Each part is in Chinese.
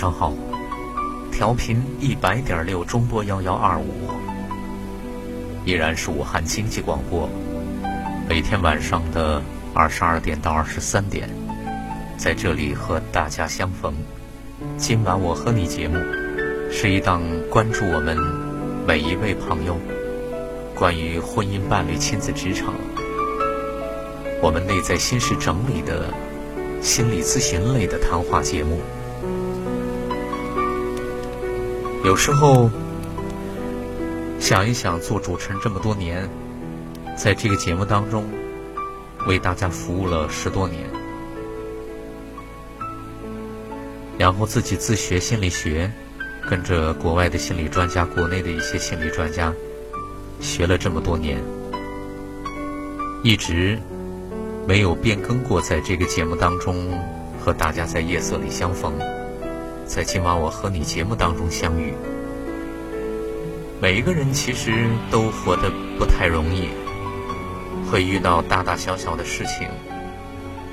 上好！调频一百点六，中波幺幺二五，依然是武汉经济广播。每天晚上的二十二点到二十三点，在这里和大家相逢。今晚我和你节目，是一档关注我们每一位朋友关于婚姻、伴侣、亲子、职场，我们内在心事整理的心理咨询类的谈话节目。有时候想一想，做主持人这么多年，在这个节目当中为大家服务了十多年，然后自己自学心理学，跟着国外的心理专家、国内的一些心理专家学了这么多年，一直没有变更过，在这个节目当中和大家在夜色里相逢。在今晚我和你节目当中相遇，每一个人其实都活得不太容易，会遇到大大小小的事情，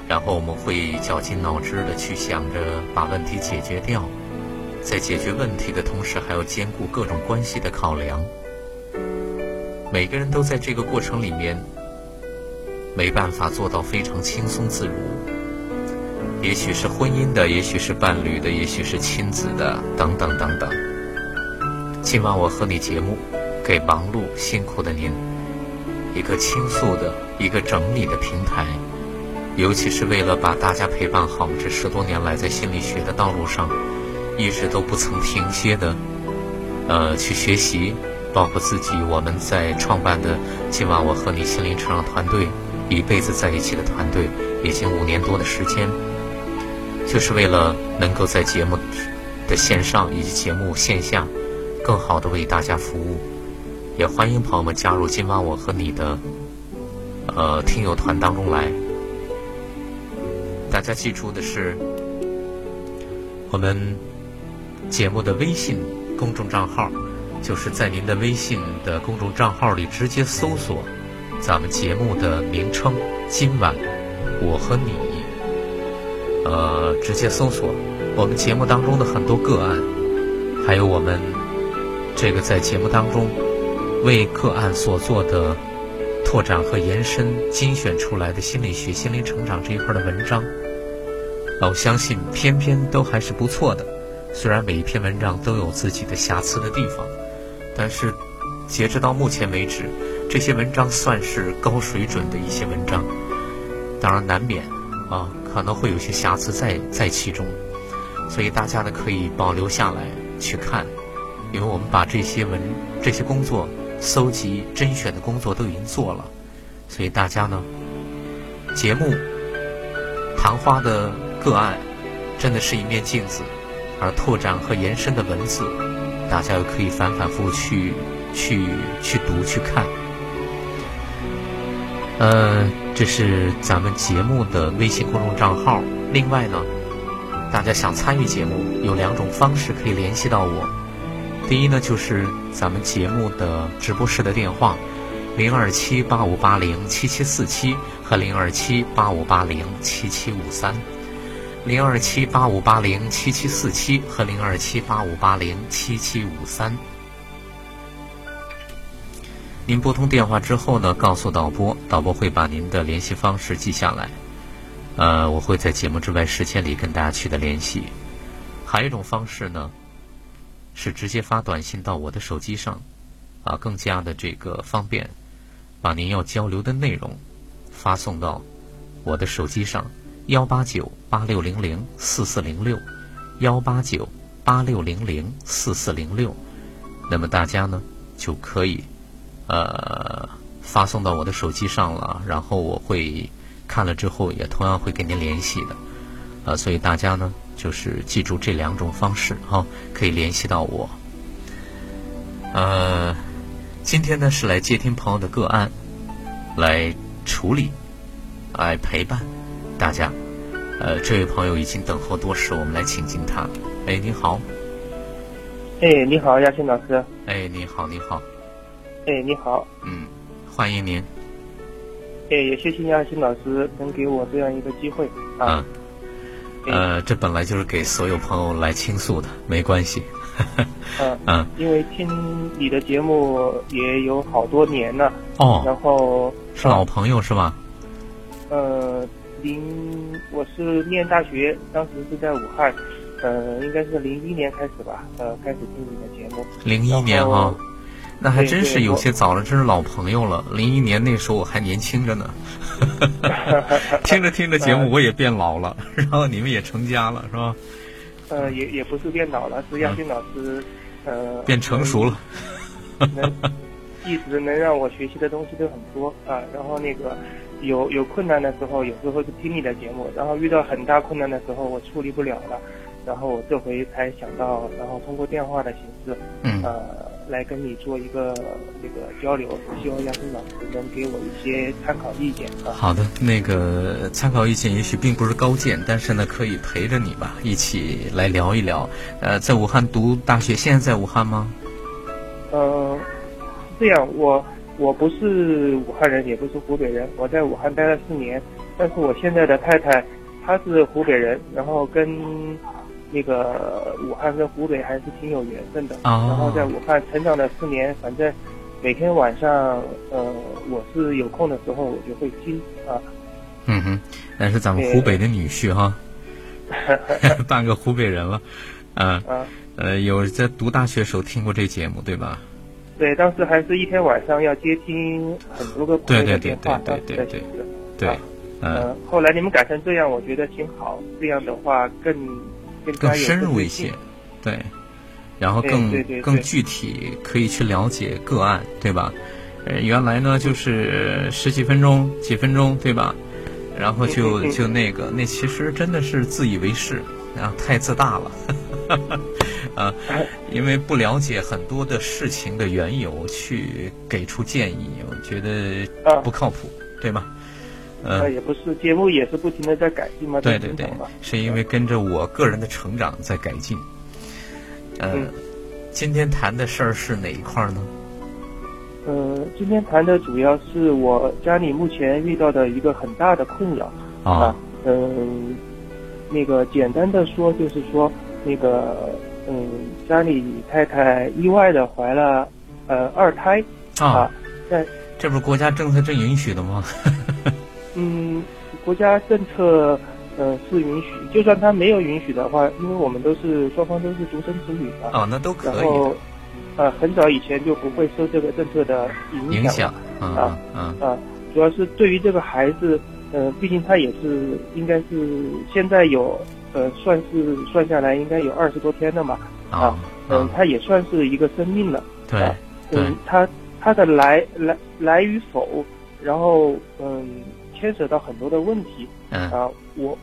然后我们会绞尽脑汁的去想着把问题解决掉，在解决问题的同时还要兼顾各种关系的考量，每个人都在这个过程里面没办法做到非常轻松自如。也许是婚姻的，也许是伴侣的，也许是亲子的，等等等等。今晚我和你节目，给忙碌辛苦的您一个倾诉的、一个整理的平台，尤其是为了把大家陪伴好这十多年来在心理学的道路上一直都不曾停歇的，呃，去学习，包括自己我们在创办的今晚我和你心灵成长团队，一辈子在一起的团队，已经五年多的时间。就是为了能够在节目的线上以及节目线下更好的为大家服务，也欢迎朋友们加入今晚我和你的呃听友团当中来。大家记住的是，我们节目的微信公众账号，就是在您的微信的公众账号里直接搜索咱们节目的名称“今晚我和你”。呃，直接搜索我们节目当中的很多个案，还有我们这个在节目当中为个案所做的拓展和延伸、精选出来的心理学、心灵成长这一块的文章，我相信篇篇都还是不错的。虽然每一篇文章都有自己的瑕疵的地方，但是截止到目前为止，这些文章算是高水准的一些文章。当然难免啊。可能会有些瑕疵在在其中，所以大家呢可以保留下来去看，因为我们把这些文这些工作搜集甄选的工作都已经做了，所以大家呢节目谈话的个案真的是一面镜子，而拓展和延伸的文字，大家又可以反反复复去去去读去看，呃。这是咱们节目的微信公众账号。另外呢，大家想参与节目，有两种方式可以联系到我。第一呢，就是咱们节目的直播室的电话，零二七八五八零七七四七和零二七八五八零七七五三，零二七八五八零七七四七和零二七八五八零七七五三。您拨通电话之后呢，告诉导播，导播会把您的联系方式记下来。呃，我会在节目之外时间里跟大家取得联系。还有一种方式呢，是直接发短信到我的手机上，啊，更加的这个方便，把您要交流的内容发送到我的手机上，幺八九八六零零四四零六，幺八九八六零零四四零六。那么大家呢就可以呃发送到我的手机上了，然后我会看了之后也同样会跟您联系的。呃，所以大家呢就是记住这两种方式哈，可以联系到我。呃，今天呢是来接听朋友的个案，来处理，来陪伴大家。呃，这位朋友已经等候多时，我们来请进他。哎，你好。哎，你好，亚新老师。哎，你好，你好。哎，你好。嗯，欢迎您。哎，也谢谢亚新老师能给我这样一个机会啊。呃，这本来就是给所有朋友来倾诉的，没关系。嗯 嗯，因为听你的节目也有好多年了。哦。然后。是老朋友是吧？呃，零，我是念大学，当时是在武汉。呃，应该是零一年开始吧，呃，开始听你的节目。零一年哈，那还真是有些早了，真是老朋友了。零一年那时候我还年轻着呢，听着听着节目我也变老了，然后你们也成家了，是吧？呃，也也不是变老了，是亚军老师，呃，变成熟了。能 一直能让我学习的东西都很多啊，然后那个有有困难的时候，有时候是听你的节目，然后遇到很大困难的时候，我处理不了了。然后我这回才想到，然后通过电话的形式，嗯，呃，来跟你做一个那个交流，希望亚森老师能给我一些参考意见啊。好的，那个参考意见也许并不是高见，但是呢，可以陪着你吧，一起来聊一聊。呃，在武汉读大学，现在在武汉吗？呃，这样，我我不是武汉人，也不是湖北人，我在武汉待了四年，但是我现在的太太她是湖北人，然后跟。那个武汉跟湖北还是挺有缘分的，然后在武汉成长了四年，反正每天晚上，呃，我是有空的时候我就会听啊。嗯哼，那是咱们湖北的女婿哈，半个湖北人了，啊，呃，有在读大学时候听过这节目对吧？对，当时还是一天晚上要接听很多个朋友的电话，对对对对对对，嗯，后来你们改成这样，我觉得挺好，这样的话更。更深入一些，对，然后更更具体，可以去了解个案，对吧？呃，原来呢就是十几分钟、几分钟，对吧？然后就就那个，那其实真的是自以为是，啊，太自大了，啊，因为不了解很多的事情的缘由去给出建议，我觉得不靠谱，对吗？呃，也不是，节目也是不停的在改进嘛。对对对，是因为跟着我个人的成长在改进。嗯，今天谈的事儿是哪一块呢？呃，今天谈的主要是我家里目前遇到的一个很大的困扰啊。嗯，那个简单的说就是说，那个嗯，家里太太意外的怀了呃二胎啊。在这不是国家政策正允许的吗？嗯，国家政策呃是允许，就算他没有允许的话，因为我们都是双方都是独生子女嘛，啊，那都可以。然后，呃，很早以前就不会受这个政策的影响啊啊啊！主要是对于这个孩子，呃，毕竟他也是应该是现在有呃算是算下来应该有二十多天了嘛啊，嗯，他也算是一个生命了，对，嗯，他他的来来来与否，然后嗯。牵扯到很多的问题，啊，我，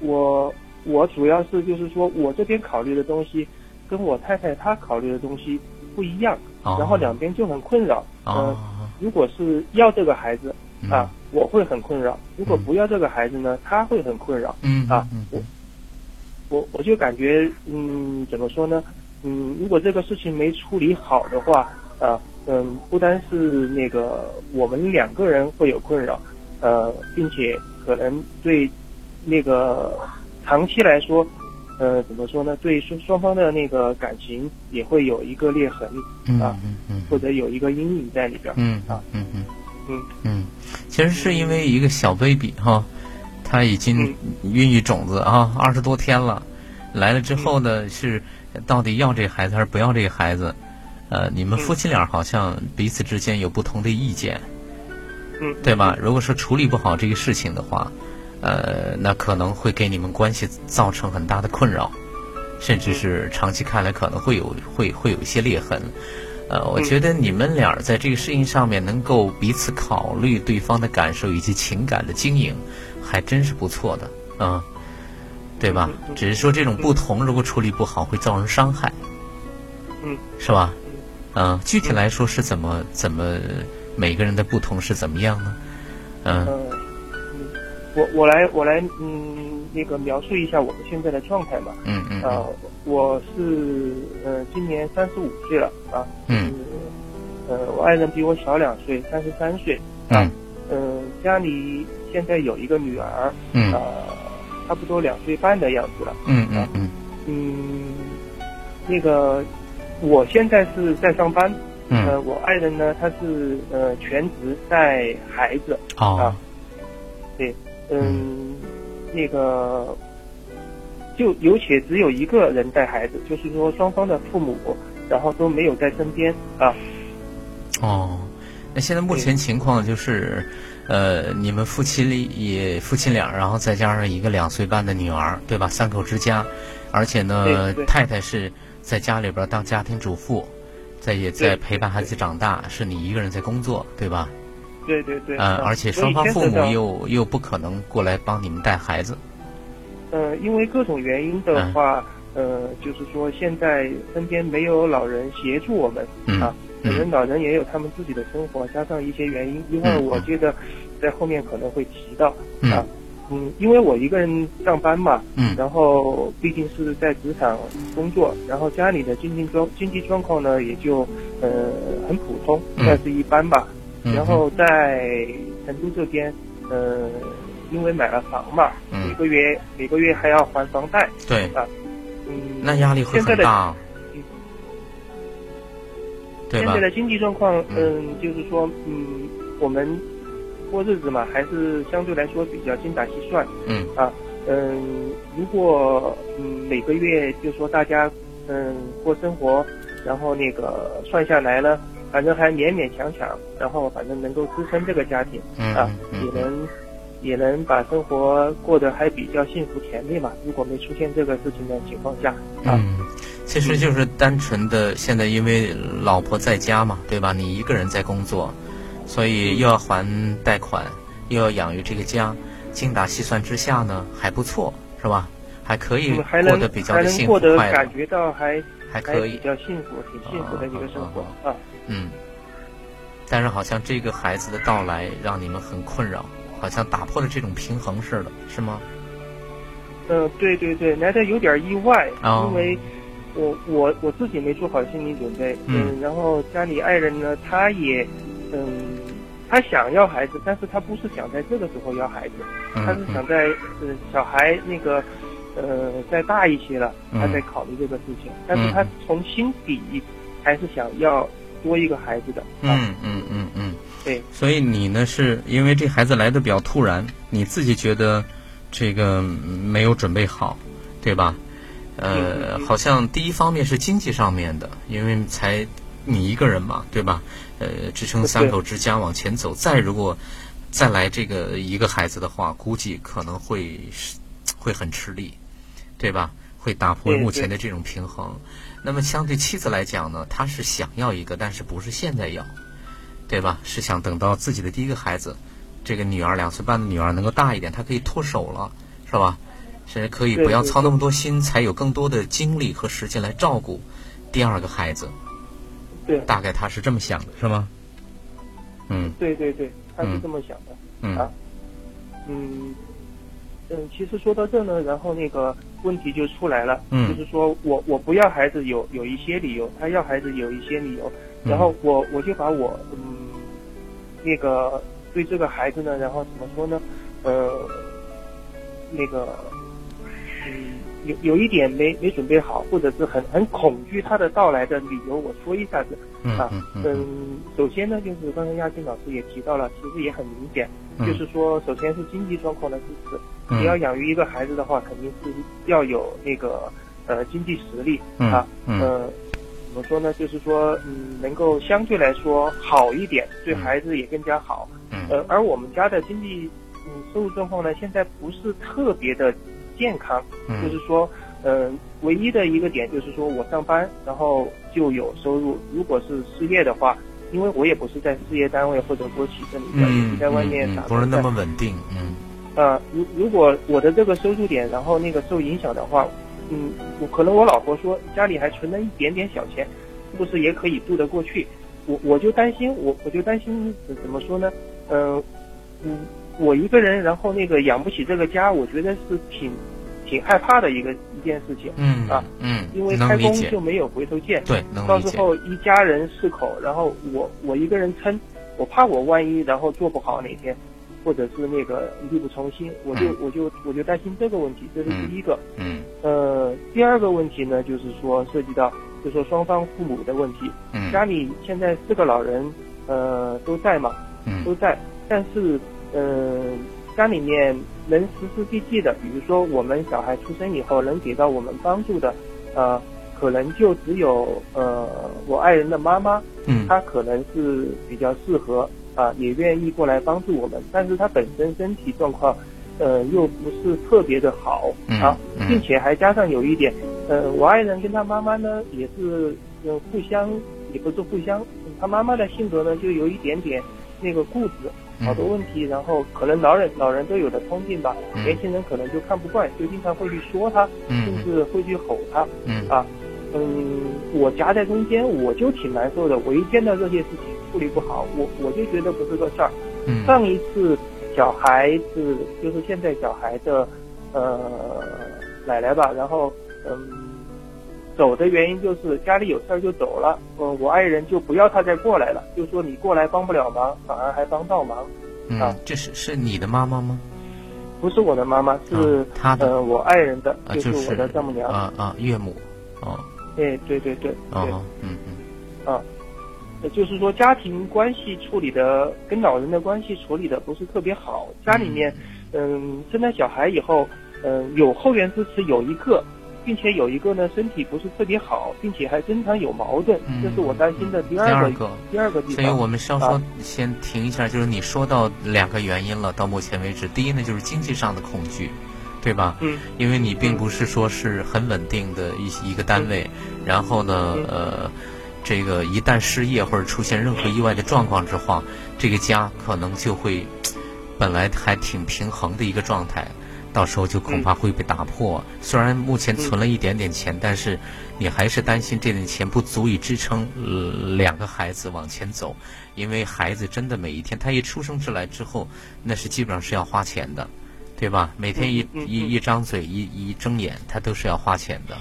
我，我主要是就是说我这边考虑的东西，跟我太太她考虑的东西不一样，然后两边就很困扰。嗯，如果是要这个孩子，啊，我会很困扰；如果不要这个孩子呢，他会很困扰。嗯啊，我，我我就感觉，嗯，怎么说呢？嗯，如果这个事情没处理好的话，啊，嗯，不单是那个我们两个人会有困扰。呃，并且可能对那个长期来说，呃，怎么说呢？对双双方的那个感情也会有一个裂痕啊，嗯嗯或者有一个阴影在里边嗯啊，嗯嗯嗯嗯，其实是因为一个小 baby 哈，他已经孕育种子啊，二十多天了，来了之后呢，是到底要这孩子还是不要这个孩子？呃，你们夫妻俩好像彼此之间有不同的意见。嗯，对吧？如果说处理不好这个事情的话，呃，那可能会给你们关系造成很大的困扰，甚至是长期看来可能会有会会有一些裂痕。呃，我觉得你们俩在这个事情上面能够彼此考虑对方的感受以及情感的经营，还真是不错的，嗯，对吧？只是说这种不同如果处理不好会造成伤害，嗯，是吧？嗯，具体来说是怎么怎么每个人的不同是怎么样呢？嗯，我我来我来嗯那个描述一下我们现在的状态吧。嗯嗯。呃，我是呃今年三十五岁了啊。嗯。呃，我爱人比我小两岁，三十三岁。嗯。嗯，家里现在有一个女儿。嗯。呃，差不多两岁半的样子了。嗯嗯嗯。嗯，那个。我现在是在上班，呃，我爱人呢，他是呃全职带孩子。啊，对，嗯，那个就有且只有一个人带孩子，就是说双方的父母，然后都没有在身边啊。哦，那现在目前情况就是，呃，你们夫妻也夫妻俩，然后再加上一个两岁半的女儿，对吧？三口之家，而且呢，太太是。在家里边当家庭主妇，在也在陪伴孩子长大，是你一个人在工作，对吧？对对对。呃，而且双方父母又又不可能过来帮你们带孩子。呃，因为各种原因的话，呃，就是说现在身边没有老人协助我们啊，可能老人也有他们自己的生活，加上一些原因，因为我觉得在后面可能会提到啊。嗯，因为我一个人上班嘛，嗯，然后毕竟是在职场工作，然后家里的经济状经济状况呢，也就呃很普通，算是一般吧。然后在成都这边，呃，因为买了房嘛，每个月每个月还要还房贷，对。啊，嗯，那压力会很大，现在的经济状况，嗯，就是说，嗯，我们。过日子嘛，还是相对来说比较精打细算。嗯啊，嗯，如果嗯每个月就说大家嗯过生活，然后那个算下来呢，反正还勉勉强强，然后反正能够支撑这个家庭啊，也能也能把生活过得还比较幸福甜蜜嘛。如果没出现这个事情的情况下，嗯，其实就是单纯的现在因为老婆在家嘛，对吧？你一个人在工作。所以又要还贷款，又要养育这个家，精打细算之下呢，还不错，是吧？还可以过得比较的幸福快乐。感觉到还还可以，比较幸福，挺幸福的一个生活啊。嗯。但是好像这个孩子的到来让你们很困扰，好像打破了这种平衡似的，是吗？嗯，对对对，来的有点意外，因为我我我自己没做好心理准备，嗯，然后家里爱人呢，他也。嗯，他想要孩子，但是他不是想在这个时候要孩子，他是想在呃小孩那个呃再大一些了，他在考虑这个事情。但是他从心底还是想要多一个孩子的。嗯嗯嗯嗯，对。所以你呢，是因为这孩子来的比较突然，你自己觉得这个没有准备好，对吧？呃，好像第一方面是经济上面的，因为才。你一个人嘛，对吧？呃，支撑三口之家往前走。再如果再来这个一个孩子的话，估计可能会会很吃力，对吧？会打破目前的这种平衡。那么相对妻子来讲呢，她是想要一个，但是不是现在要，对吧？是想等到自己的第一个孩子，这个女儿两岁半的女儿能够大一点，她可以脱手了，是吧？甚至可以不要操那么多心，才有更多的精力和时间来照顾第二个孩子。对，大概他是这么想的，是吗？嗯，对对对，他是这么想的。嗯啊，嗯嗯，其实说到这呢，然后那个问题就出来了。嗯，就是说我我不要孩子有有一些理由，他要孩子有一些理由，然后我我就把我嗯那个对这个孩子呢，然后怎么说呢？呃，那个嗯。有有一点没没准备好，或者是很很恐惧他的到来的理由，我说一下子。啊，嗯，首先呢，就是刚才亚金老师也提到了，其实也很明显，就是说，首先是经济状况的支持，你要养育一个孩子的话，肯定是要有那个呃经济实力啊，呃，怎么说呢？就是说，嗯，能够相对来说好一点，对孩子也更加好，呃，而我们家的经济嗯收入状况呢，现在不是特别的健康，就是说，嗯，唯一的一个点就是说我上班，然后就有收入。如果是失业的话，因为我也不是在事业单位或者国企这里的，是在外面打工，不是那么稳定，嗯。呃，如如果我的这个收入点，然后那个受影响的话，嗯，我可能我老婆说家里还存了一点点小钱，是不是也可以度得过去？我我就担心，我我就担心怎么说呢？嗯嗯，我一个人，然后那个养不起这个家，我觉得是挺挺害怕的一个一件事情。嗯啊嗯，因为开工就没有回头箭。对，到时候一家人四口，然后我我一个人撑，我怕我万一然后做不好哪天。或者是那个力不从心，我就我就我就担心这个问题，这是第一个。嗯。呃，第二个问题呢，就是说涉及到，就说双方父母的问题。嗯。家里现在四个老人，呃，都在嘛？嗯。都在，但是，呃，家里面能实实际际的，比如说我们小孩出生以后能给到我们帮助的，呃，可能就只有呃我爱人的妈妈。嗯。她可能是比较适合。啊，也愿意过来帮助我们，但是她本身身体状况，呃，又不是特别的好啊，并且还加上有一点，呃，我爱人跟他妈妈呢也是，呃，互相也不是互相，他妈妈的性格呢就有一点点那个固执，好多问题，然后可能老人老人都有的通病吧，年轻人可能就看不惯，就经常会去说他，甚至会去吼他，啊，嗯，我夹在中间，我就挺难受的，我一见到这些事情。处理不好，我我就觉得不是个事儿。上一次小孩子就是现在小孩的呃奶奶吧，然后嗯走的原因就是家里有事儿就走了。嗯，我爱人就不要他再过来了，就说你过来帮不了忙，反而还帮倒忙。啊，这是是你的妈妈吗？不是我的妈妈，是他的。呃，我爱人的，就是我的丈母娘。啊啊，岳母。哦。对对对对。哦，嗯嗯。啊。就是说，家庭关系处理的跟老人的关系处理的不是特别好。家里面，嗯，生了小孩以后，嗯，有后援支持有一个，并且有一个呢身体不是特别好，并且还经常有矛盾，这是我担心的第二个第二个地方。所以我们稍稍先停一下，就是你说到两个原因了，到目前为止，第一呢就是经济上的恐惧，对吧？嗯。因为你并不是说是很稳定的一一个单位，然后呢，呃。这个一旦失业或者出现任何意外的状况之后，这个家可能就会本来还挺平衡的一个状态，到时候就恐怕会被打破。虽然目前存了一点点钱，但是你还是担心这点钱不足以支撑两个孩子往前走，因为孩子真的每一天他一出生出来之后，那是基本上是要花钱的，对吧？每天一一一张嘴一一睁眼，他都是要花钱的。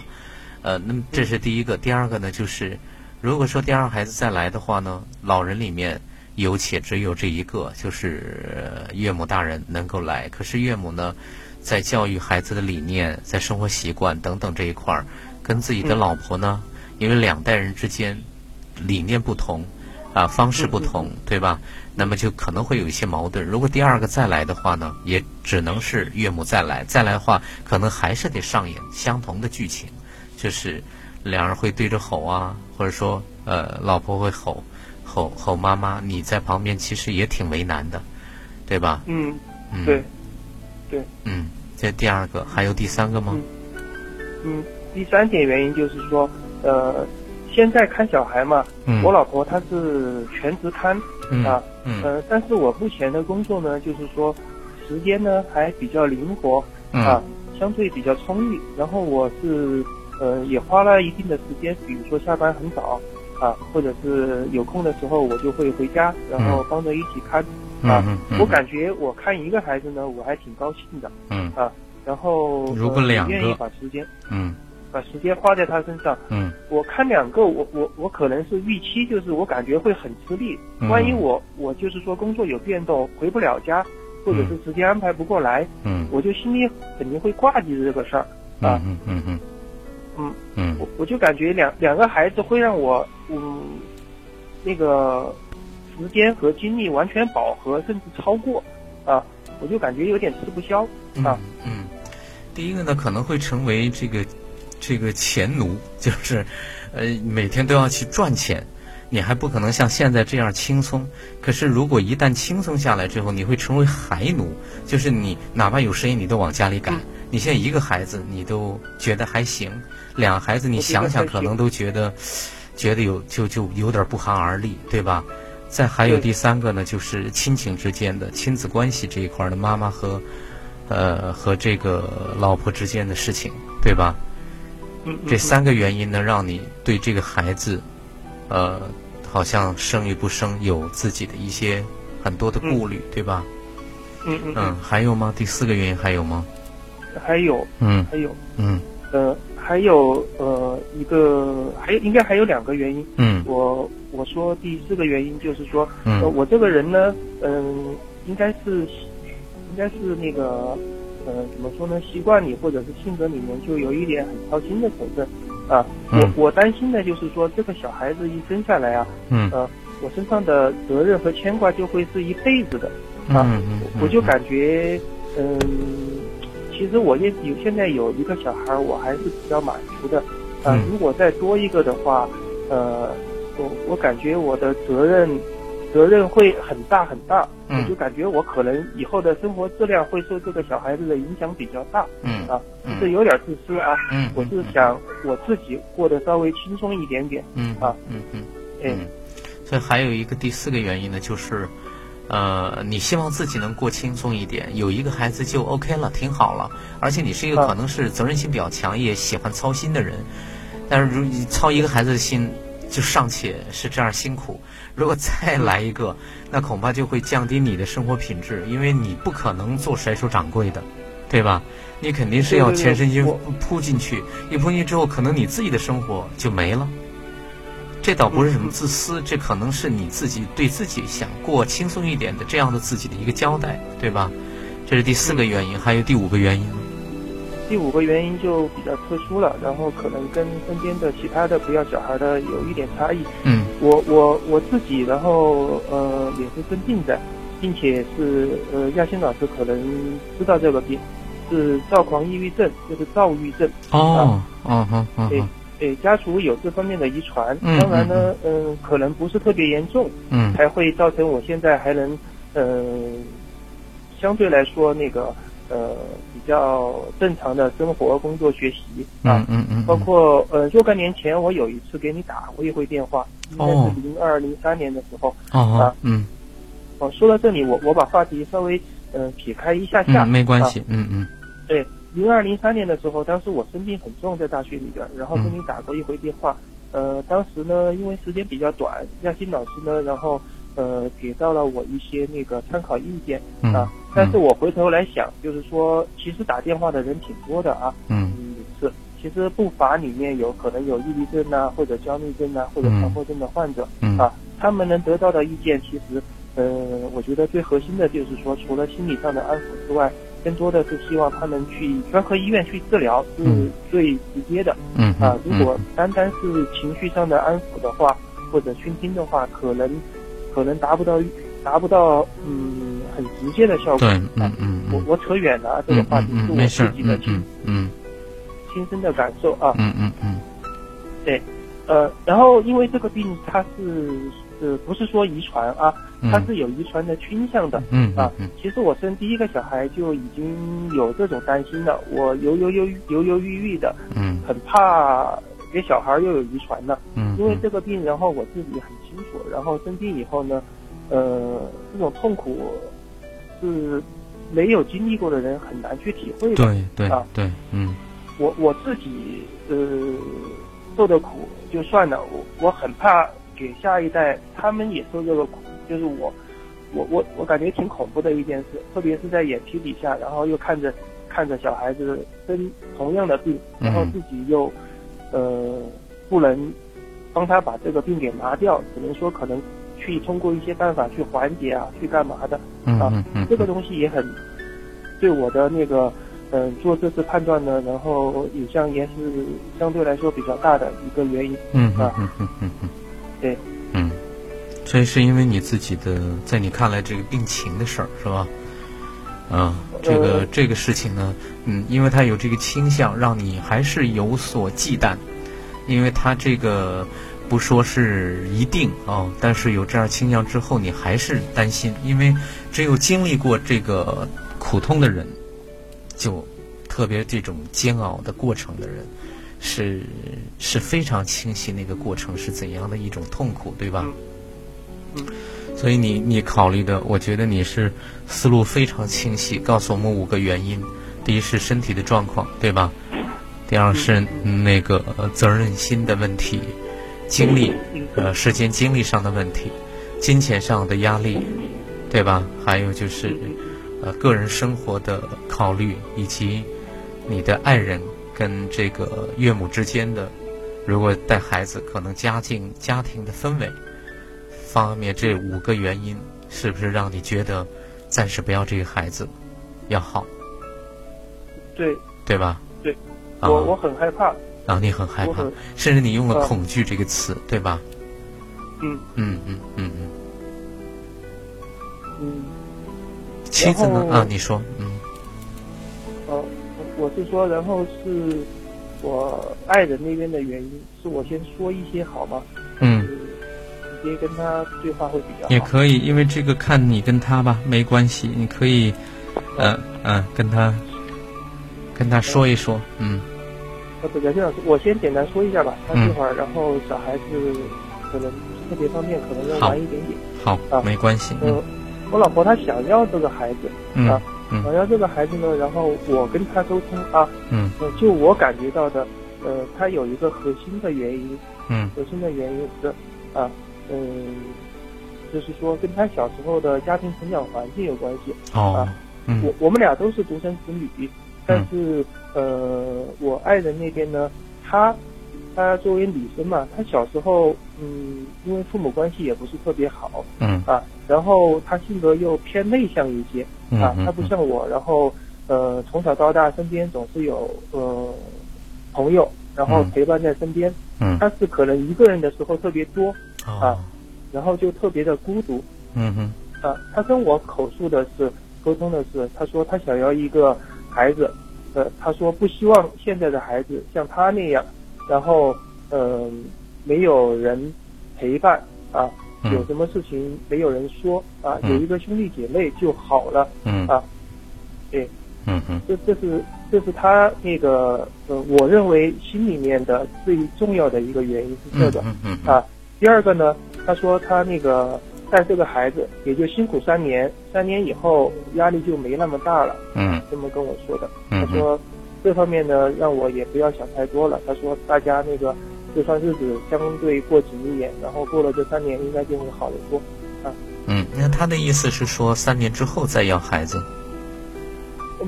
呃，那么这是第一个，第二个呢就是。如果说第二个孩子再来的话呢，老人里面有且只有这一个，就是岳母大人能够来。可是岳母呢，在教育孩子的理念、在生活习惯等等这一块儿，跟自己的老婆呢，因为两代人之间理念不同，啊方式不同，对吧？那么就可能会有一些矛盾。如果第二个再来的话呢，也只能是岳母再来。再来的话，可能还是得上演相同的剧情，就是。两人会对着吼啊，或者说，呃，老婆会吼，吼吼妈妈，你在旁边其实也挺为难的，对吧？嗯，对，对，嗯，这第二个，还有第三个吗？嗯，第三点原因就是说，呃，现在看小孩嘛，我老婆她是全职看啊，呃，但是我目前的工作呢，就是说，时间呢还比较灵活啊，相对比较充裕，然后我是。呃，也花了一定的时间，比如说下班很早，啊，或者是有空的时候，我就会回家，然后帮着一起看，啊，我感觉我看一个孩子呢，我还挺高兴的，嗯，啊，然后如果两个，愿意把时间，嗯，把时间花在他身上，嗯，我看两个，我我我可能是预期，就是我感觉会很吃力，万一我我就是说工作有变动，回不了家，或者是时间安排不过来，嗯，我就心里肯定会挂记着这个事儿，啊，嗯嗯嗯。嗯。嗯，我我就感觉两两个孩子会让我嗯，那个时间和精力完全饱和，甚至超过啊，我就感觉有点吃不消啊。嗯，第一个呢，可能会成为这个这个钱奴，就是呃每天都要去赚钱，你还不可能像现在这样轻松。可是如果一旦轻松下来之后，你会成为孩奴，就是你哪怕有生意你都往家里赶。你现在一个孩子你都觉得还行，两个孩子你想想可能都觉得，觉得有就就有点不寒而栗，对吧？再还有第三个呢，就是亲情之间的亲子关系这一块的妈妈和，呃和这个老婆之间的事情，对吧？这三个原因呢，让你对这个孩子，呃，好像生与不生有自己的一些很多的顾虑，对吧？嗯嗯嗯。还有吗？第四个原因还有吗？还有。嗯。还有。嗯。呃，还有呃一个，还有应该还有两个原因。嗯。我。我说第四个原因就是说，呃，我这个人呢，嗯，应该是，应该是那个，呃，怎么说呢？习惯里或者是性格里面就有一点很操心的成分，啊，我我担心的就是说这个小孩子一生下来啊，嗯，呃，我身上的责任和牵挂就会是一辈子的，啊，我就感觉，嗯，其实我也有现在有一个小孩，我还是比较满足的，啊，如果再多一个的话，呃。我我感觉我的责任，责任会很大很大，我就感觉我可能以后的生活质量会受这个小孩子的影响比较大，嗯啊，是有点自私啊，嗯，我是想我自己过得稍微轻松一点点，嗯啊，嗯嗯，嗯，所以还有一个第四个原因呢，就是，呃，你希望自己能过轻松一点，有一个孩子就 OK 了，挺好了，而且你是一个可能是责任心比较强，也喜欢操心的人，但是如你操一个孩子的心。就尚且是这样辛苦，如果再来一个，那恐怕就会降低你的生活品质，因为你不可能做甩手掌柜的，对吧？你肯定是要全身心扑进去，一扑进去之后，可能你自己的生活就没了。这倒不是什么自私，这可能是你自己对自己想过轻松一点的这样的自己的一个交代，对吧？这是第四个原因，还有第五个原因。第五个原因就比较特殊了，然后可能跟身边的其他的不要小孩的有一点差异。嗯，我我我自己，然后呃也是生病的，并且是呃亚欣老师可能知道这个病，是躁狂抑郁症，就是躁郁症。哦，哦。对对，家属有这方面的遗传，当然呢，嗯，可能不是特别严重，嗯，才会造成我现在还能，嗯，相对来说那个。呃，比较正常的生活、工作、学习啊，嗯嗯，包括呃，若干年前我有一次给你打过一回电话，应该是零二零三年的时候啊，嗯，哦，说到这里，我我把话题稍微嗯撇开一下下，没关系，嗯嗯，对，零二零三年的时候，当时我生病很重，在大学里边，然后跟你打过一回电话，呃，当时呢，因为时间比较短，亚新老师呢，然后。呃，给到了我一些那个参考意见啊，但是我回头来想，就是说，其实打电话的人挺多的啊，嗯，是，其实不乏里面有可能有抑郁症啊，或者焦虑症啊，或者强迫症的患者，啊，他们能得到的意见，其实，呃，我觉得最核心的就是说，除了心理上的安抚之外，更多的是希望他们去专科医院去治疗，是最直接的，嗯，啊，如果单单是情绪上的安抚的话，或者倾听的话，可能。可能达不到，达不到，嗯，很直接的效果。对，嗯嗯我我扯远了，这个话题是我自己的亲，嗯，亲身的感受啊。嗯嗯嗯。对，呃，然后因为这个病它是，呃，不是说遗传啊，它是有遗传的倾向的。嗯啊，其实我生第一个小孩就已经有这种担心了，我犹犹犹犹犹豫豫的，嗯，很怕给小孩又有遗传的。嗯，因为这个病，然后我自己很。清楚，然后生病以后呢，呃，这种痛苦是没有经历过的人很难去体会的。对对啊，对，嗯，我我自己呃受的苦就算了，我我很怕给下一代他们也受这个苦，就是我我我我感觉挺恐怖的一件事，特别是在眼皮底下，然后又看着看着小孩子生同样的病，然后自己又呃不能。帮他把这个病给拿掉，只能说可能去通过一些办法去缓解啊，去干嘛的啊？这个东西也很对我的那个嗯做这次判断呢，然后影像也是相对来说比较大的一个原因嗯啊嗯嗯嗯嗯对嗯，所以是因为你自己的在你看来这个病情的事儿是吧？啊，这个这个事情呢，嗯，因为他有这个倾向，让你还是有所忌惮，因为他这个。不说是一定啊，但是有这样倾向之后，你还是担心，因为只有经历过这个苦痛的人，就特别这种煎熬的过程的人，是是非常清晰那个过程是怎样的一种痛苦，对吧？嗯。所以你你考虑的，我觉得你是思路非常清晰，告诉我们五个原因：第一是身体的状况，对吧？第二是那个责任心的问题。精力，呃，时间精力上的问题，金钱上的压力，对吧？还有就是，呃，个人生活的考虑，以及你的爱人跟这个岳母之间的，如果带孩子，可能家境家庭的氛围方面，这五个原因是不是让你觉得暂时不要这个孩子要好？对，对吧？对，我我很害怕。啊你很害怕，甚至你用了“恐惧”这个词，对吧？嗯嗯嗯嗯嗯。嗯。妻子呢？啊，你说，嗯。呃，我是说，然后是我爱人那边的原因，是我先说一些好吗？嗯。直接跟他对话会比较好。也可以，因为这个看你跟他吧，没关系，你可以，嗯嗯，跟他跟他说一说，嗯。呃，不，杨老师，我先简单说一下吧。他这会儿，然后小孩子可能特别方面，可能要晚一点点。好啊，没关系。嗯，我老婆她想要这个孩子啊，想要这个孩子呢，然后我跟他沟通啊，嗯，就我感觉到的，呃，他有一个核心的原因，嗯，核心的原因是啊，嗯，就是说跟他小时候的家庭成长环境有关系。哦，嗯，我我们俩都是独生子女。但是，呃，我爱人那边呢，他，他作为女生嘛，他小时候，嗯，因为父母关系也不是特别好，嗯，啊，然后他性格又偏内向一些，啊，他不像我，然后，呃，从小到大身边总是有呃朋友，然后陪伴在身边，嗯，他是可能一个人的时候特别多，啊，然后就特别的孤独，嗯哼，啊，他跟我口述的是，沟通的是，他说他想要一个。孩子，呃，他说不希望现在的孩子像他那样，然后，嗯，没有人陪伴啊，有什么事情没有人说啊，有一个兄弟姐妹就好了，嗯。啊，对，嗯嗯，这这是这是他那个呃，我认为心里面的最重要的一个原因是这个，嗯嗯啊，第二个呢，他说他那个。带这个孩子也就辛苦三年，三年以后压力就没那么大了。嗯，这么跟我说的。他说这方面呢，让我也不要想太多了。他说大家那个就算日子相对过紧一点，然后过了这三年，应该就会好得多。啊，嗯，那他的意思是说三年之后再要孩子？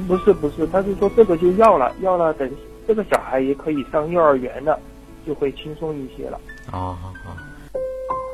不是不是，他是说这个就要了，要了等这个小孩也可以上幼儿园了，就会轻松一些了。哦，好好。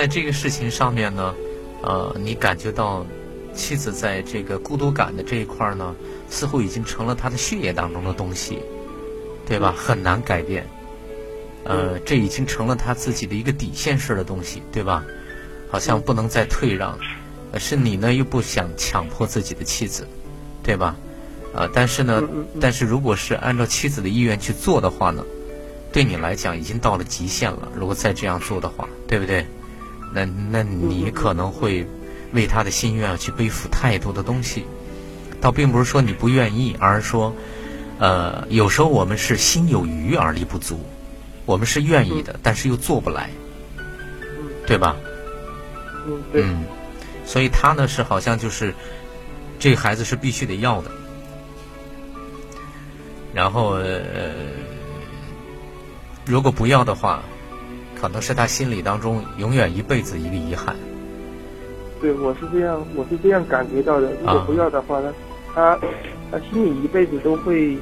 在这个事情上面呢，呃，你感觉到妻子在这个孤独感的这一块呢，似乎已经成了他的血液当中的东西，对吧？很难改变。呃，这已经成了他自己的一个底线式的东西，对吧？好像不能再退让。是你呢，又不想强迫自己的妻子，对吧？呃，但是呢，但是如果是按照妻子的意愿去做的话呢，对你来讲已经到了极限了。如果再这样做的话。对不对？那那你可能会为他的心愿去背负太多的东西，倒并不是说你不愿意，而是说，呃，有时候我们是心有余而力不足，我们是愿意的，但是又做不来，对吧？嗯，嗯，所以他呢是好像就是这个孩子是必须得要的，然后呃，如果不要的话。可能是他心里当中永远一辈子一个遗憾。对，我是这样，我是这样感觉到的。如果不要的话呢，他他心里一辈子都会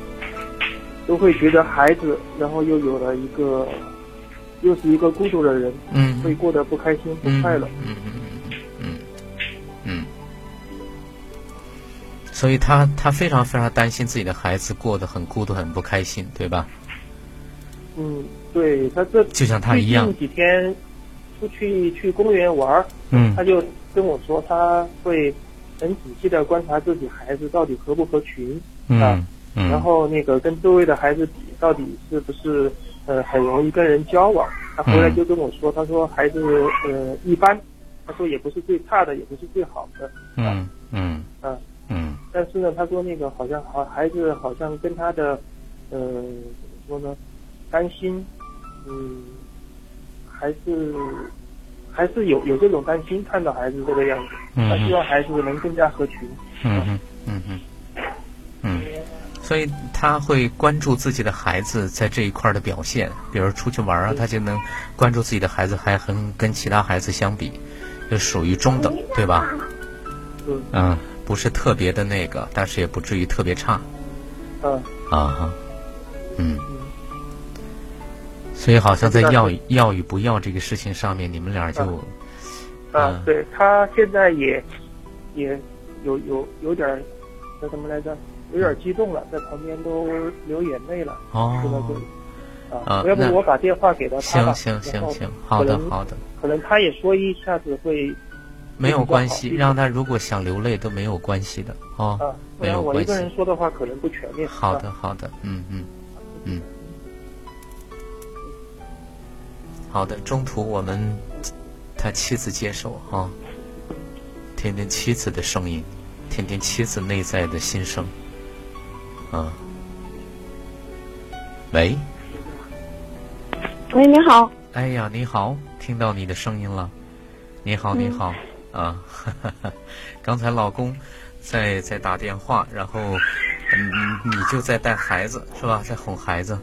都会觉得孩子，然后又有了一个又是一个孤独的人，嗯，会过得不开心、不快乐。嗯嗯嗯嗯嗯。所以他他非常非常担心自己的孩子过得很孤独、很不开心，对吧？嗯。对他这就像他一样，近几天出去去公园玩嗯，他就跟我说他会很仔细的观察自己孩子到底合不合群，嗯嗯，然后那个跟周围的孩子比，到底是不是呃很容易跟人交往？他回来就跟我说，他说孩子呃一般，他说也不是最差的，也不是最好的，嗯嗯嗯嗯，但是呢，他说那个好像好孩子好像跟他的呃怎么说呢，担心。嗯，还是还是有有这种担心，看到孩子这个样子，他希望孩子能更加合群。嗯嗯嗯嗯嗯，所以他会关注自己的孩子在这一块的表现，比如出去玩啊，他就能关注自己的孩子，还很跟其他孩子相比，就属于中等，对吧？嗯。嗯，不是特别的那个，但是也不至于特别差。嗯。啊哈。嗯。所以好像在要要与不要这个事情上面，你们俩就啊，对他现在也也有有有点叫什么来着？有点激动了，在旁边都流眼泪了。哦，啊，要不我把电话给到他吧？行行行行，好的好的。可能他也说一下子会没有关系，让他如果想流泪都没有关系的哦，没有关系。我一个人说的话可能不全面。好的好的，嗯嗯嗯。好的，中途我们他妻子接手哈，听听妻子的声音，听听妻子内在的心声，啊，喂，喂，你好，哎呀，你好，听到你的声音了，你好，你好，啊，刚才老公在在打电话，然后嗯，你就在带孩子是吧，在哄孩子，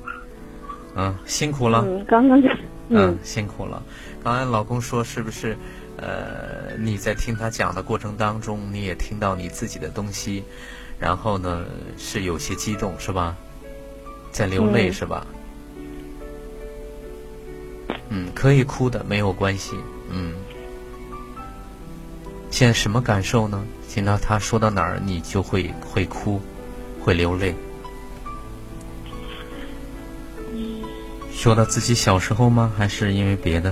嗯，辛苦了，嗯，刚刚就。嗯，辛苦了。刚才老公说，是不是？呃，你在听他讲的过程当中，你也听到你自己的东西，然后呢，是有些激动，是吧？在流泪，是吧？嗯，可以哭的，没有关系。嗯，现在什么感受呢？听到他说到哪儿，你就会会哭，会流泪。说到自己小时候吗？还是因为别的？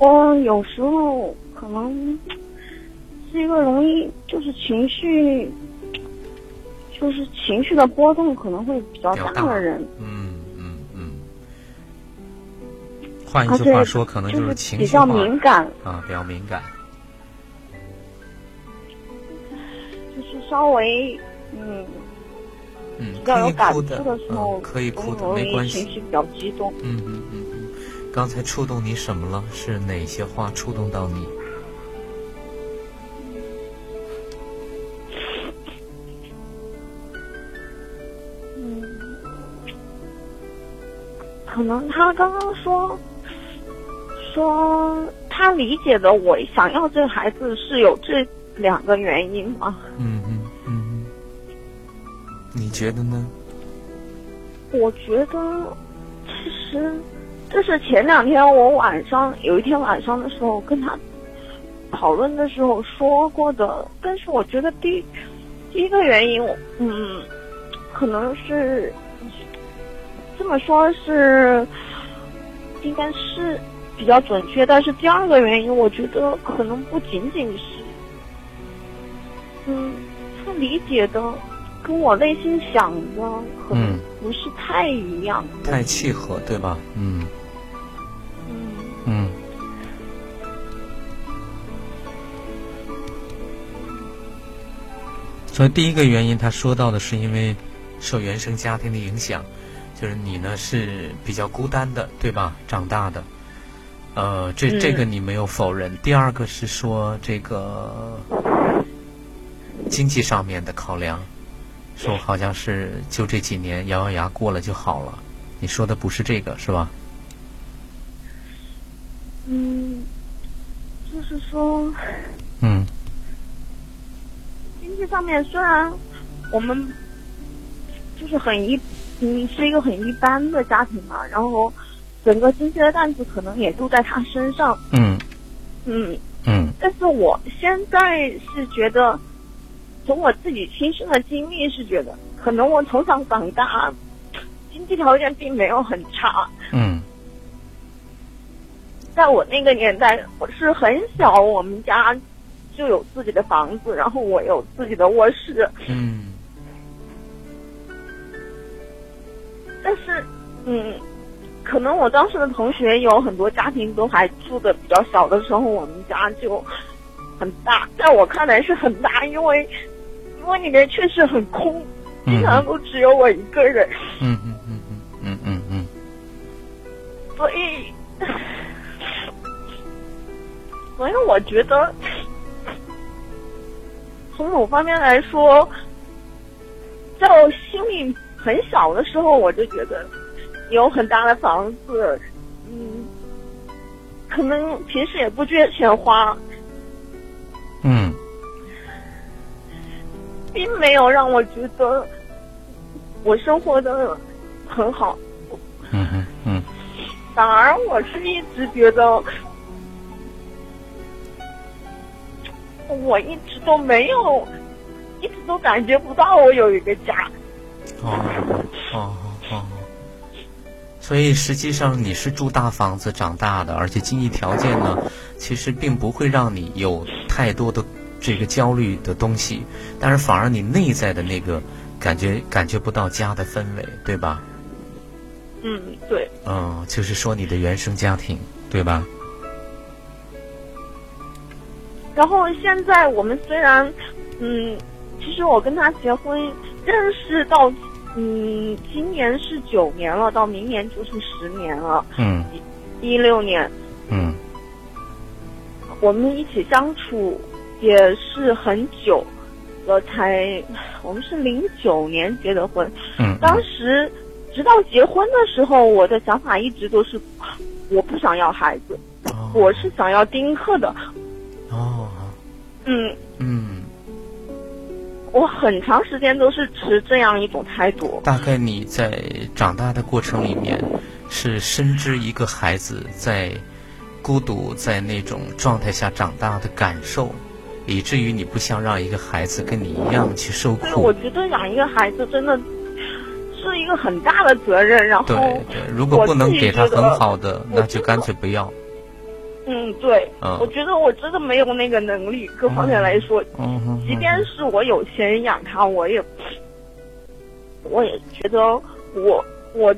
我有时候可能是一个容易就是情绪，就是情绪的波动可能会比较大的人。嗯嗯嗯。换一句话说，可能就是情绪比较敏感啊，比较敏感。就是稍微嗯。嗯，比较有感触的时候，可以哭的，没关系。情绪比较激动。嗯嗯嗯嗯，刚才触动你什么了？是哪些话触动到你？嗯，可能他刚刚说说他理解的我想要这个孩子是有这两个原因吗？嗯觉得呢？我觉得，其实这是前两天我晚上有一天晚上的时候跟他讨论的时候说过的。但是我觉得第第一个原因，嗯，可能是这么说，是应该是比较准确。但是第二个原因，我觉得可能不仅仅是，嗯，他理解的。跟我内心想的可能不是太一样，太契合，对吧？嗯嗯嗯。所以第一个原因，他说到的是因为受原生家庭的影响，就是你呢是比较孤单的，对吧？长大的，呃，这这个你没有否认。第二个是说这个经济上面的考量。说好像是就这几年咬咬牙过了就好了，你说的不是这个是吧？嗯，就是说，嗯，经济上面虽然我们就是很一，嗯，是一个很一般的家庭嘛，然后整个经济的担子可能也都在他身上。嗯嗯嗯，但是我现在是觉得。从我自己亲身的经历是觉得，可能我从小长大，经济条件并没有很差。嗯，在我那个年代，我是很小，我们家就有自己的房子，然后我有自己的卧室。嗯。但是，嗯，可能我当时的同学有很多家庭都还住的比较小的时候，我们家就很大，在我看来是很大，因为。因为里面确实很空，经常都只有我一个人。嗯嗯嗯嗯嗯嗯嗯。所以，所以我觉得，从某方面来说，在我心里很小的时候，我就觉得有很大的房子，嗯，可能平时也不缺钱花。并没有让我觉得我生活的很好，嗯嗯嗯，反而我是一直觉得，我一直都没有，一直都感觉不到我有一个家。哦哦哦，所以实际上你是住大房子长大的，而且经济条件呢，其实并不会让你有太多的。这个焦虑的东西，但是反而你内在的那个感觉感觉不到家的氛围，对吧？嗯，对。嗯，就是说你的原生家庭，对吧？然后现在我们虽然，嗯，其实我跟他结婚认识到，嗯，今年是九年了，到明年就是十年了。嗯。一六年。嗯。我们一起相处。也是很久了才，我们是零九年结的婚。嗯。当时直到结婚的时候，我的想法一直都是，我不想要孩子，我是想要丁克的。哦。嗯。嗯。我很长时间都是持这样一种态度。大概你在长大的过程里面，是深知一个孩子在孤独在那种状态下长大的感受。以至于你不想让一个孩子跟你一样去受苦。我觉得养一个孩子真的是一个很大的责任。然后，对对，如果不能给他很好的，那就干脆不要。嗯，对，我觉得我真的没有那个能力，各方面来说，嗯即便是我有钱养他，我也，我也觉得我我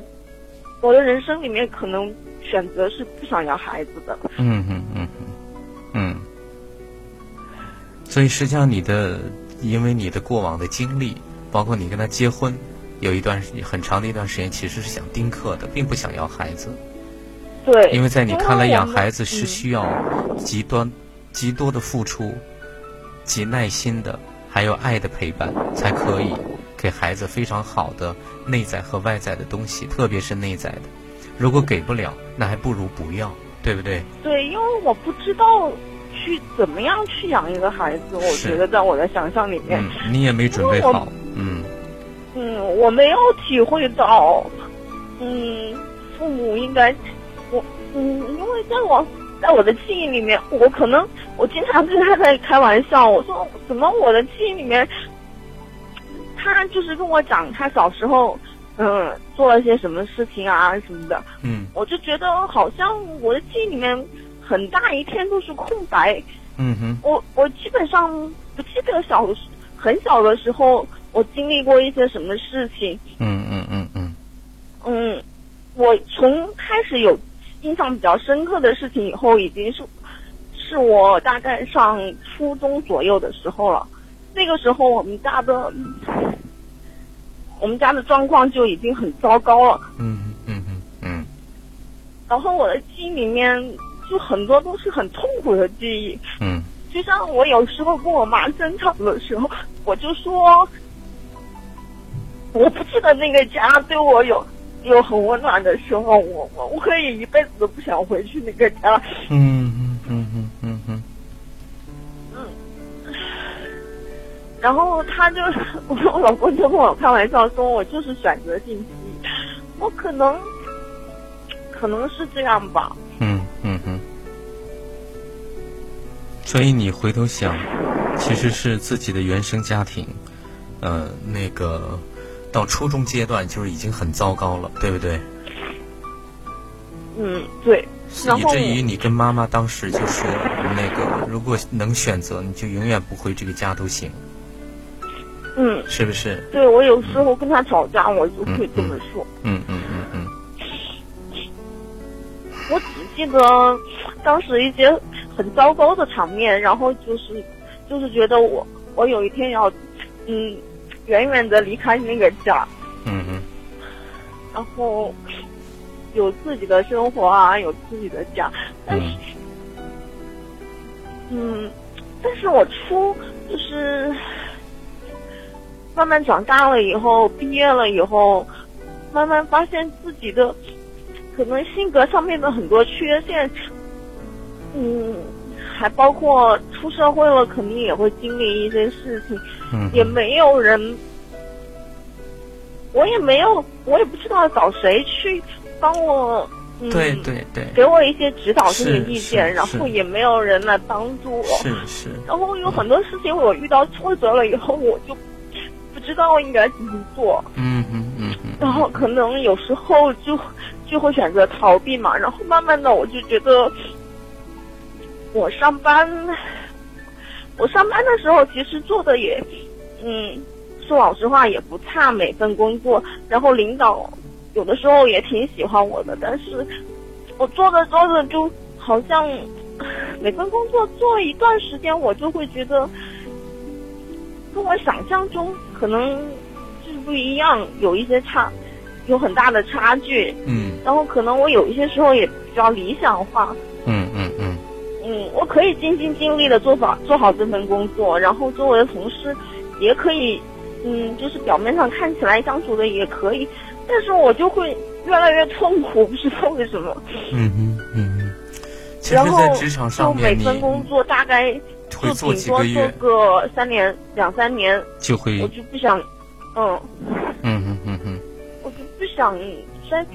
我的人生里面可能选择是不想要孩子的。嗯嗯嗯嗯。所以实际上，你的因为你的过往的经历，包括你跟他结婚，有一段很长的一段时间，其实是想丁克的，并不想要孩子。对。因为在你看来，养孩子是需要极端、极多的付出、极耐心的，还有爱的陪伴，才可以给孩子非常好的内在和外在的东西，特别是内在的。如果给不了，那还不如不要，对不对？对，因为我不知道。去怎么样去养一个孩子？我觉得在我的想象里面，你也没准备好。嗯嗯，我没有体会到，嗯，父母应该，我嗯，因为在我在我的记忆里面，我可能我经常跟他在开玩笑，我说怎么我的记忆里面，他就是跟我讲他小时候嗯做了些什么事情啊什么的。嗯，我就觉得好像我的记忆里面。很大一片都是空白。嗯哼。我我基本上不记得小很小的时候，我经历过一些什么事情。嗯嗯嗯嗯。嗯，我从开始有印象比较深刻的事情以后，已经是是我大概上初中左右的时候了。那个时候我们家的我们家的状况就已经很糟糕了。嗯嗯嗯嗯。然后我的记忆里面就很多都是很痛苦的记忆。嗯。就像我有时候跟我妈争吵的时候，我就说，我不记得那个家对我有有很温暖的时候，我我我可以一辈子都不想回去那个家。嗯嗯嗯嗯嗯嗯。嗯。然后他就，我老公就跟我开玩笑说，我就是选择性记忆，我可能可能是这样吧。嗯嗯哼。所以你回头想，其实是自己的原生家庭，呃，那个到初中阶段就是已经很糟糕了，对不对？嗯，对。以至于你跟妈妈当时就说，那个如果能选择，你就永远不回这个家都行。嗯。是不是？对，我有时候跟他吵架，我就会这么说。嗯嗯嗯嗯。记得当时一些。很糟糕的场面，然后就是，就是觉得我我有一天要，嗯，远远的离开那个家，嗯嗯，然后有自己的生活啊，有自己的家，但是，嗯，但是我出就是慢慢长大了以后，毕业了以后，慢慢发现自己的可能性格上面的很多缺陷。嗯，还包括出社会了，肯定也会经历一些事情，也没有人，我也没有，我也不知道找谁去帮我，对对对，给我一些指导性的意见，然后也没有人来帮助我，是是，然后有很多事情我遇到挫折了以后，我就不知道应该怎么做，嗯嗯嗯嗯，然后可能有时候就就会选择逃避嘛，然后慢慢的我就觉得。我上班，我上班的时候其实做的也，嗯，说老实话也不差每份工作。然后领导有的时候也挺喜欢我的，但是我做着做着就好像每份工作做一段时间，我就会觉得跟我想象中可能就是不一样，有一些差，有很大的差距。嗯。然后可能我有一些时候也比较理想化。嗯嗯嗯。嗯，我可以尽心尽力的做好做好这份工作，然后周围的同事也可以，嗯，就是表面上看起来相处的也可以，但是我就会越来越痛苦，不知道为什么。嗯嗯嗯。然后就每份工作大概就顶多做个三年两三年，就会我就不想，嗯。想再。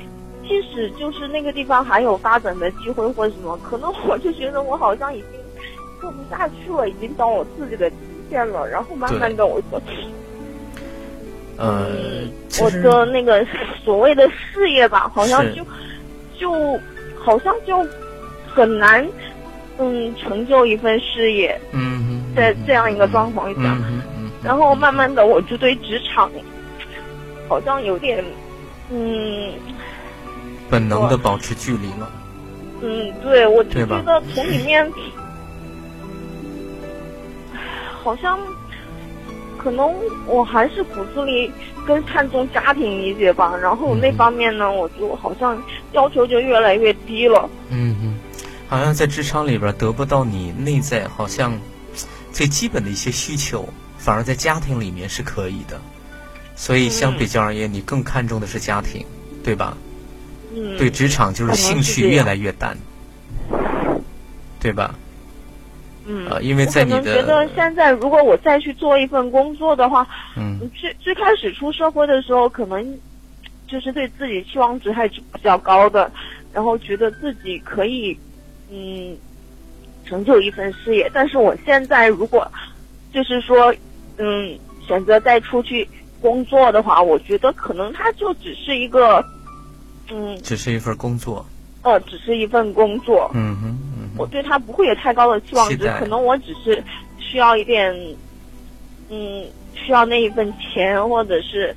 即使就是那个地方还有发展的机会或者什么，可能我就觉得我好像已经做不下去了，已经到我自己的极限了。然后慢慢的，我就，呃，我的那个所谓的事业吧，好像就就好像就很难，嗯，成就一份事业。嗯在这样一个状况下，然后慢慢的，我就对职场好像有点，嗯。本能的保持距离了。嗯，对，我就觉得从里面，好像可能我还是骨子里更看重家庭一些吧。然后那方面呢，我就好像要求就越来越低了。嗯嗯，好像在职场里边得不到你内在好像最基本的一些需求，反而在家庭里面是可以的。所以相比较而言，你更看重的是家庭，对吧？对职场就是兴趣越来越淡，对吧？嗯，呃，因为在你的觉得现在如果我再去做一份工作的话，嗯，最最开始出社会的时候，可能就是对自己期望值还是比较高的，然后觉得自己可以嗯成就一份事业。但是我现在如果就是说嗯选择再出去工作的话，我觉得可能它就只是一个。嗯，只是一份工作。呃，只是一份工作。嗯哼，我对他不会有太高的期望值，可能我只是需要一点，嗯，需要那一份钱，或者是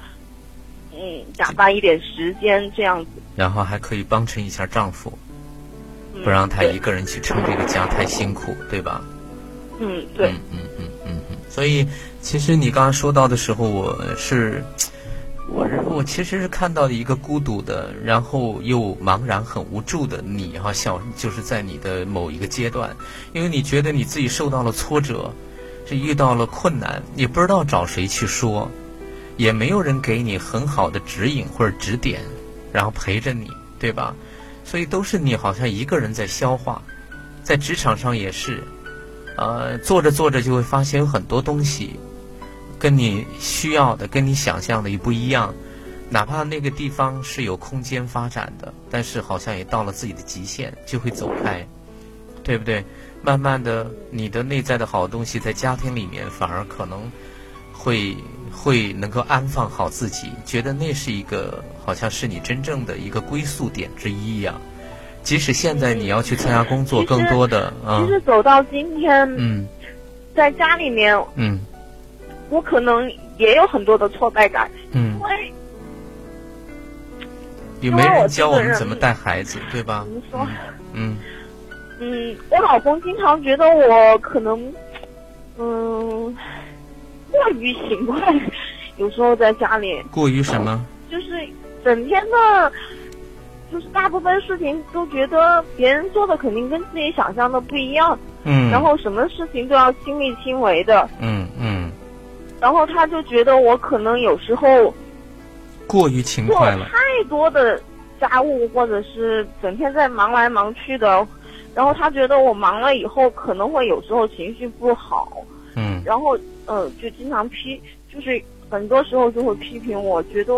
嗯，打发一点时间这样子。然后还可以帮衬一下丈夫，不让他一个人去撑这个家太辛苦，对吧？嗯，对。嗯嗯嗯嗯嗯。所以，其实你刚刚说到的时候，我是。我是我其实是看到一个孤独的，然后又茫然、很无助的你哈，小就是在你的某一个阶段，因为你觉得你自己受到了挫折，是遇到了困难，也不知道找谁去说，也没有人给你很好的指引或者指点，然后陪着你，对吧？所以都是你好像一个人在消化，在职场上也是，呃，做着做着就会发现有很多东西。跟你需要的、跟你想象的也不一样，哪怕那个地方是有空间发展的，但是好像也到了自己的极限，就会走开，对不对？慢慢的，你的内在的好东西在家庭里面反而可能会会能够安放好自己，觉得那是一个好像是你真正的一个归宿点之一一样。即使现在你要去参加工作，更多的啊，其实走到今天，嗯，在家里面，嗯。我可能也有很多的挫败感，嗯，因为也没人教我们怎么带孩子，对吧？嗯。嗯，我老公经常觉得我可能，嗯，过于勤快，有时候在家里。过于什么？就是整天的，就是大部分事情都觉得别人做的肯定跟自己想象的不一样，嗯，然后什么事情都要亲力亲为的，嗯嗯。然后他就觉得我可能有时候过于勤快了，太多的家务或者是整天在忙来忙去的，然后他觉得我忙了以后可能会有时候情绪不好，嗯，然后呃就经常批，就是很多时候就会批评我，觉得，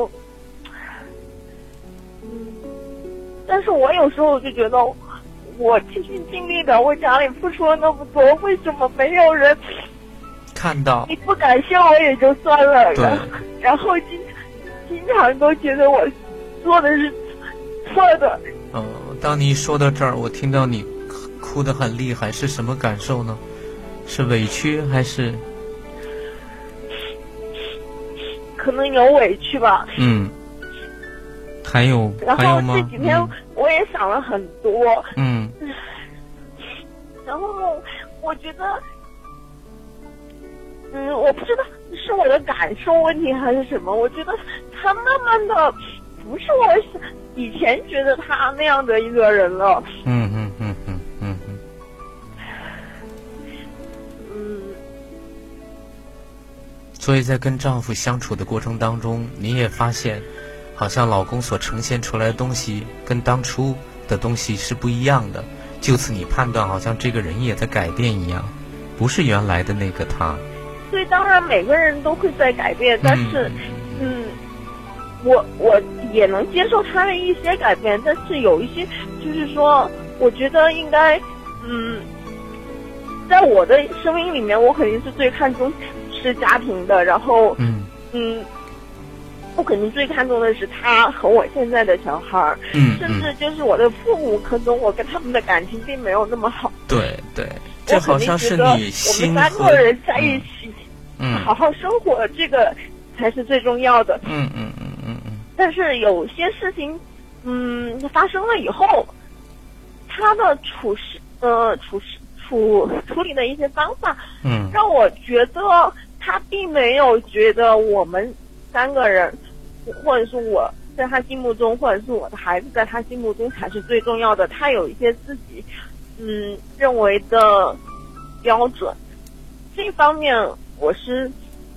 嗯，但是我有时候就觉得我尽心尽力的为家里付出了那么多，为什么没有人？看到你不感谢我也就算了，然后然后经经常都觉得我做的是错的。嗯，当你说到这儿，我听到你哭的很厉害，是什么感受呢？是委屈还是？可能有委屈吧。嗯。还有还有吗？这几天我也想了很多。嗯。然后我觉得。嗯，我不知道是我的感受问题还是什么。我觉得他慢慢的不是我以前觉得他那样的一个人了。嗯嗯嗯嗯嗯嗯。嗯。所以在跟丈夫相处的过程当中，你也发现，好像老公所呈现出来的东西跟当初的东西是不一样的。就此，你判断好像这个人也在改变一样，不是原来的那个他。所以，当然每个人都会在改变，但是，嗯，我我也能接受他的一些改变，但是有一些，就是说，我觉得应该，嗯，在我的生命里面，我肯定是最看重是家庭的，然后，嗯嗯，我肯定最看重的是他和我现在的小孩儿，嗯，甚至就是我的父母，可能我跟他们的感情并没有那么好，对对。这好像是你心我们三个人在一起，嗯，好好生活，这个才是最重要的。嗯嗯嗯嗯嗯。但是有些事情，嗯，发生了以后，他的处事呃处事处处理的一些方法，嗯，让我觉得他并没有觉得我们三个人，或者是我在他心目中，或者是我的孩子在他心目中才是最重要的。他有一些自己。嗯，认为的标准，这方面我是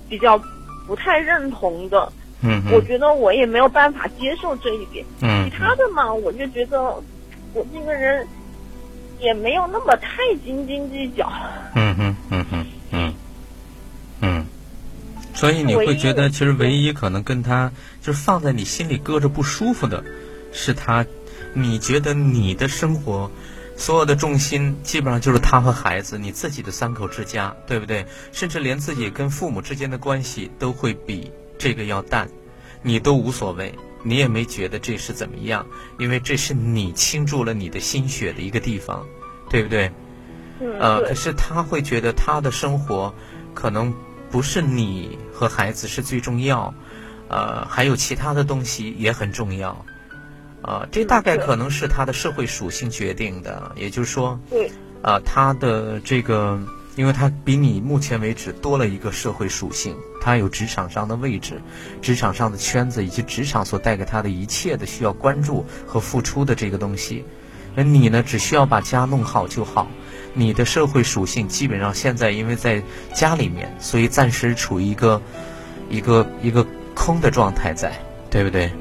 比较不太认同的。嗯，我觉得我也没有办法接受这一点。嗯，其他的嘛，我就觉得我这个人也没有那么太斤斤计较。嗯哼，嗯哼，嗯，嗯，所以你会觉得，其实唯一可能跟他就是放在你心里搁着不舒服的，是他，你觉得你的生活。所有的重心基本上就是他和孩子，你自己的三口之家，对不对？甚至连自己跟父母之间的关系都会比这个要淡，你都无所谓，你也没觉得这是怎么样，因为这是你倾注了你的心血的一个地方，对不对？呃，可是他会觉得他的生活可能不是你和孩子是最重要，呃，还有其他的东西也很重要，啊，这大概可能是他的社会属性决定的，也就是说，对，啊，他的这个，因为他比你目前为止多了一个社会属性，他有职场上的位置，职场上的圈子以及职场所带给他的一切的需要关注和付出的这个东西，而你呢，只需要把家弄好就好。你的社会属性基本上现在因为在家里面，所以暂时处于一个一个一个空的状态在，对不对？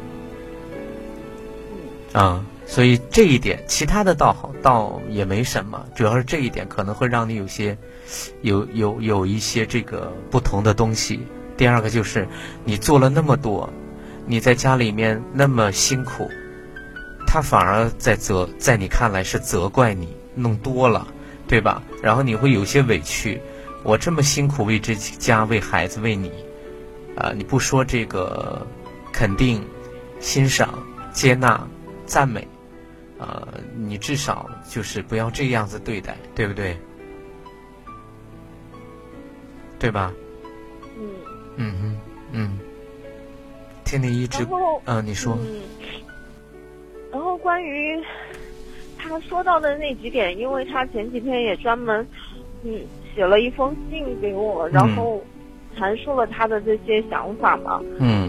啊，所以这一点，其他的倒好，倒也没什么，主要是这一点可能会让你有些有有有一些这个不同的东西。第二个就是你做了那么多，你在家里面那么辛苦，他反而在责在你看来是责怪你弄多了。对吧？然后你会有些委屈，我这么辛苦为这家、为孩子、为你，啊，你不说这个肯定、欣赏、接纳、赞美，呃，你至少就是不要这样子对待，对不对？对吧？嗯。嗯嗯嗯。听你一直，嗯，你说。嗯。然后关于。他说到的那几点，因为他前几天也专门，嗯，写了一封信给我，然后阐述了他的这些想法嘛。嗯。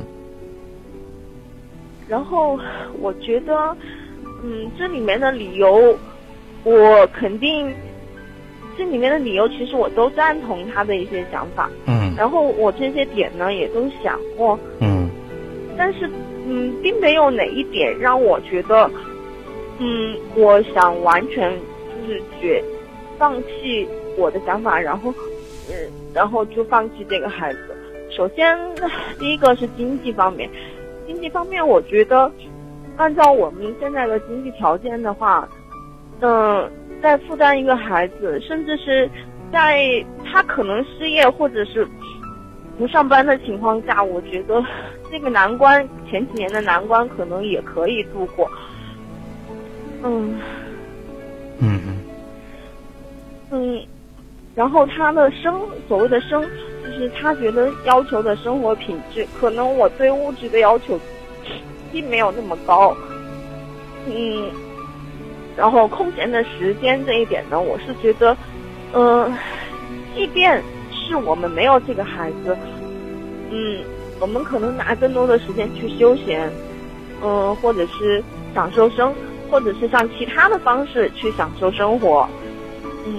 然后我觉得，嗯，这里面的理由，我肯定，这里面的理由其实我都赞同他的一些想法。嗯。然后我这些点呢，也都想过。嗯。但是，嗯，并没有哪一点让我觉得。嗯，我想完全就是决放弃我的想法，然后，嗯，然后就放弃这个孩子。首先，第一个是经济方面，经济方面，我觉得按照我们现在的经济条件的话，嗯，在负担一个孩子，甚至是在他可能失业或者是不上班的情况下，我觉得这个难关前几年的难关可能也可以度过。嗯，嗯。嗯，嗯，然后他的生所谓的生，就是他觉得要求的生活品质，可能我对物质的要求并没有那么高，嗯，然后空闲的时间这一点呢，我是觉得，嗯，即便是我们没有这个孩子，嗯，我们可能拿更多的时间去休闲，嗯，或者是享受生。或者是像其他的方式去享受生活，嗯，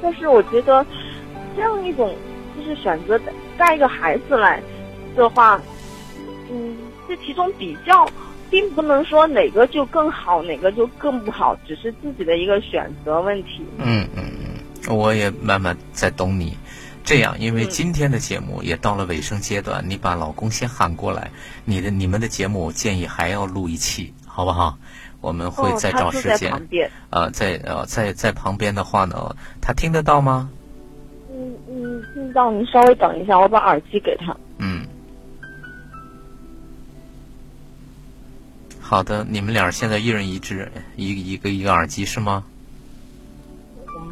但是我觉得这样一种就是选择带一个孩子来的话，嗯，这其中比较并不能说哪个就更好，哪个就更不好，只是自己的一个选择问题。嗯嗯嗯，我也慢慢在懂你。这样，因为今天的节目也到了尾声阶段，你把老公先喊过来，你的你们的节目建议还要录一期。好不好？我们会再找时间。啊，在呃，在在旁边的话呢，他听得到吗？嗯到。你稍微等一下，我把耳机给他。嗯。好的，你们俩现在一人一只，一一个一个耳机是吗？嗯，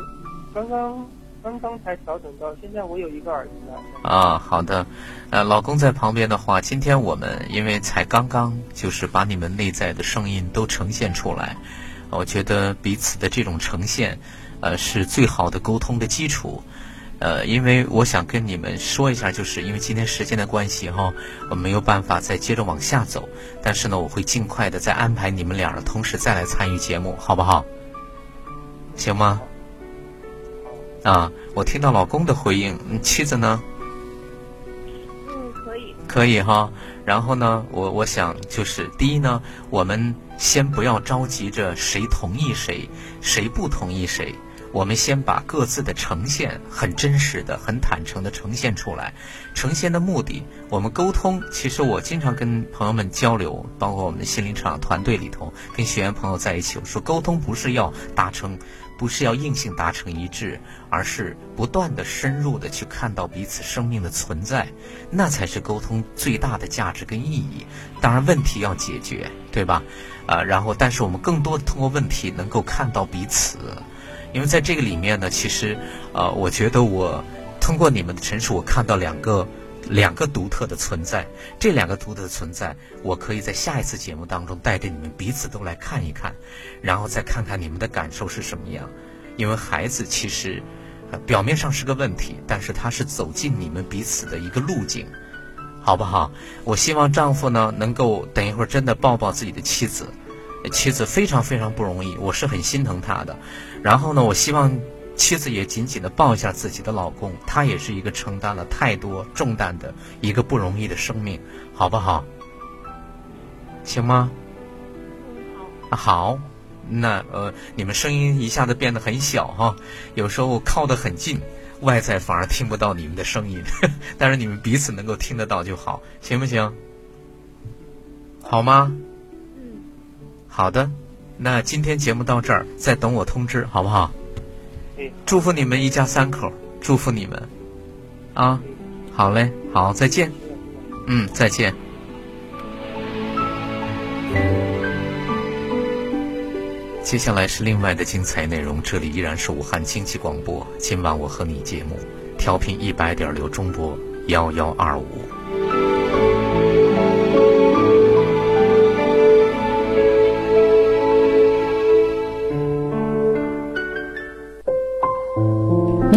刚刚。刚刚才调整到，现在我有一个耳机了。啊，好的，呃，老公在旁边的话，今天我们因为才刚刚就是把你们内在的声音都呈现出来，我觉得彼此的这种呈现，呃，是最好的沟通的基础。呃，因为我想跟你们说一下，就是因为今天时间的关系哈，我没有办法再接着往下走，但是呢，我会尽快的再安排你们俩的同时再来参与节目，好不好？行吗？啊，我听到老公的回应，妻子呢？嗯，可以。可以哈，然后呢，我我想就是第一呢，我们先不要着急着谁同意谁，谁不同意谁，我们先把各自的呈现很真实的、很坦诚的呈现出来。呈现的目的，我们沟通。其实我经常跟朋友们交流，包括我们的心灵成长团队里头，跟学员朋友在一起，我说沟通不是要达成。不是要硬性达成一致，而是不断的深入的去看到彼此生命的存在，那才是沟通最大的价值跟意义。当然，问题要解决，对吧？啊，然后，但是我们更多的通过问题能够看到彼此，因为在这个里面呢，其实，呃，我觉得我通过你们的陈述，我看到两个两个独特的存在。这两个独特的存在，我可以在下一次节目当中带着你们彼此都来看一看，然后再看看你们的感受是什么样。因为孩子其实表面上是个问题，但是他是走进你们彼此的一个路径，好不好？我希望丈夫呢能够等一会儿真的抱抱自己的妻子，妻子非常非常不容易，我是很心疼她的。然后呢，我希望。妻子也紧紧的抱一下自己的老公，他也是一个承担了太多重担的一个不容易的生命，好不好？行吗？好。好，那呃，你们声音一下子变得很小哈，有时候靠得很近，外在反而听不到你们的声音，但是你们彼此能够听得到就好，行不行？好吗？嗯。好的，那今天节目到这儿，再等我通知，好不好？祝福你们一家三口，祝福你们，啊，好嘞，好，再见，嗯，再见。接下来是另外的精彩内容，这里依然是武汉经济广播，今晚我和你节目，调频一百点六中波幺幺二五。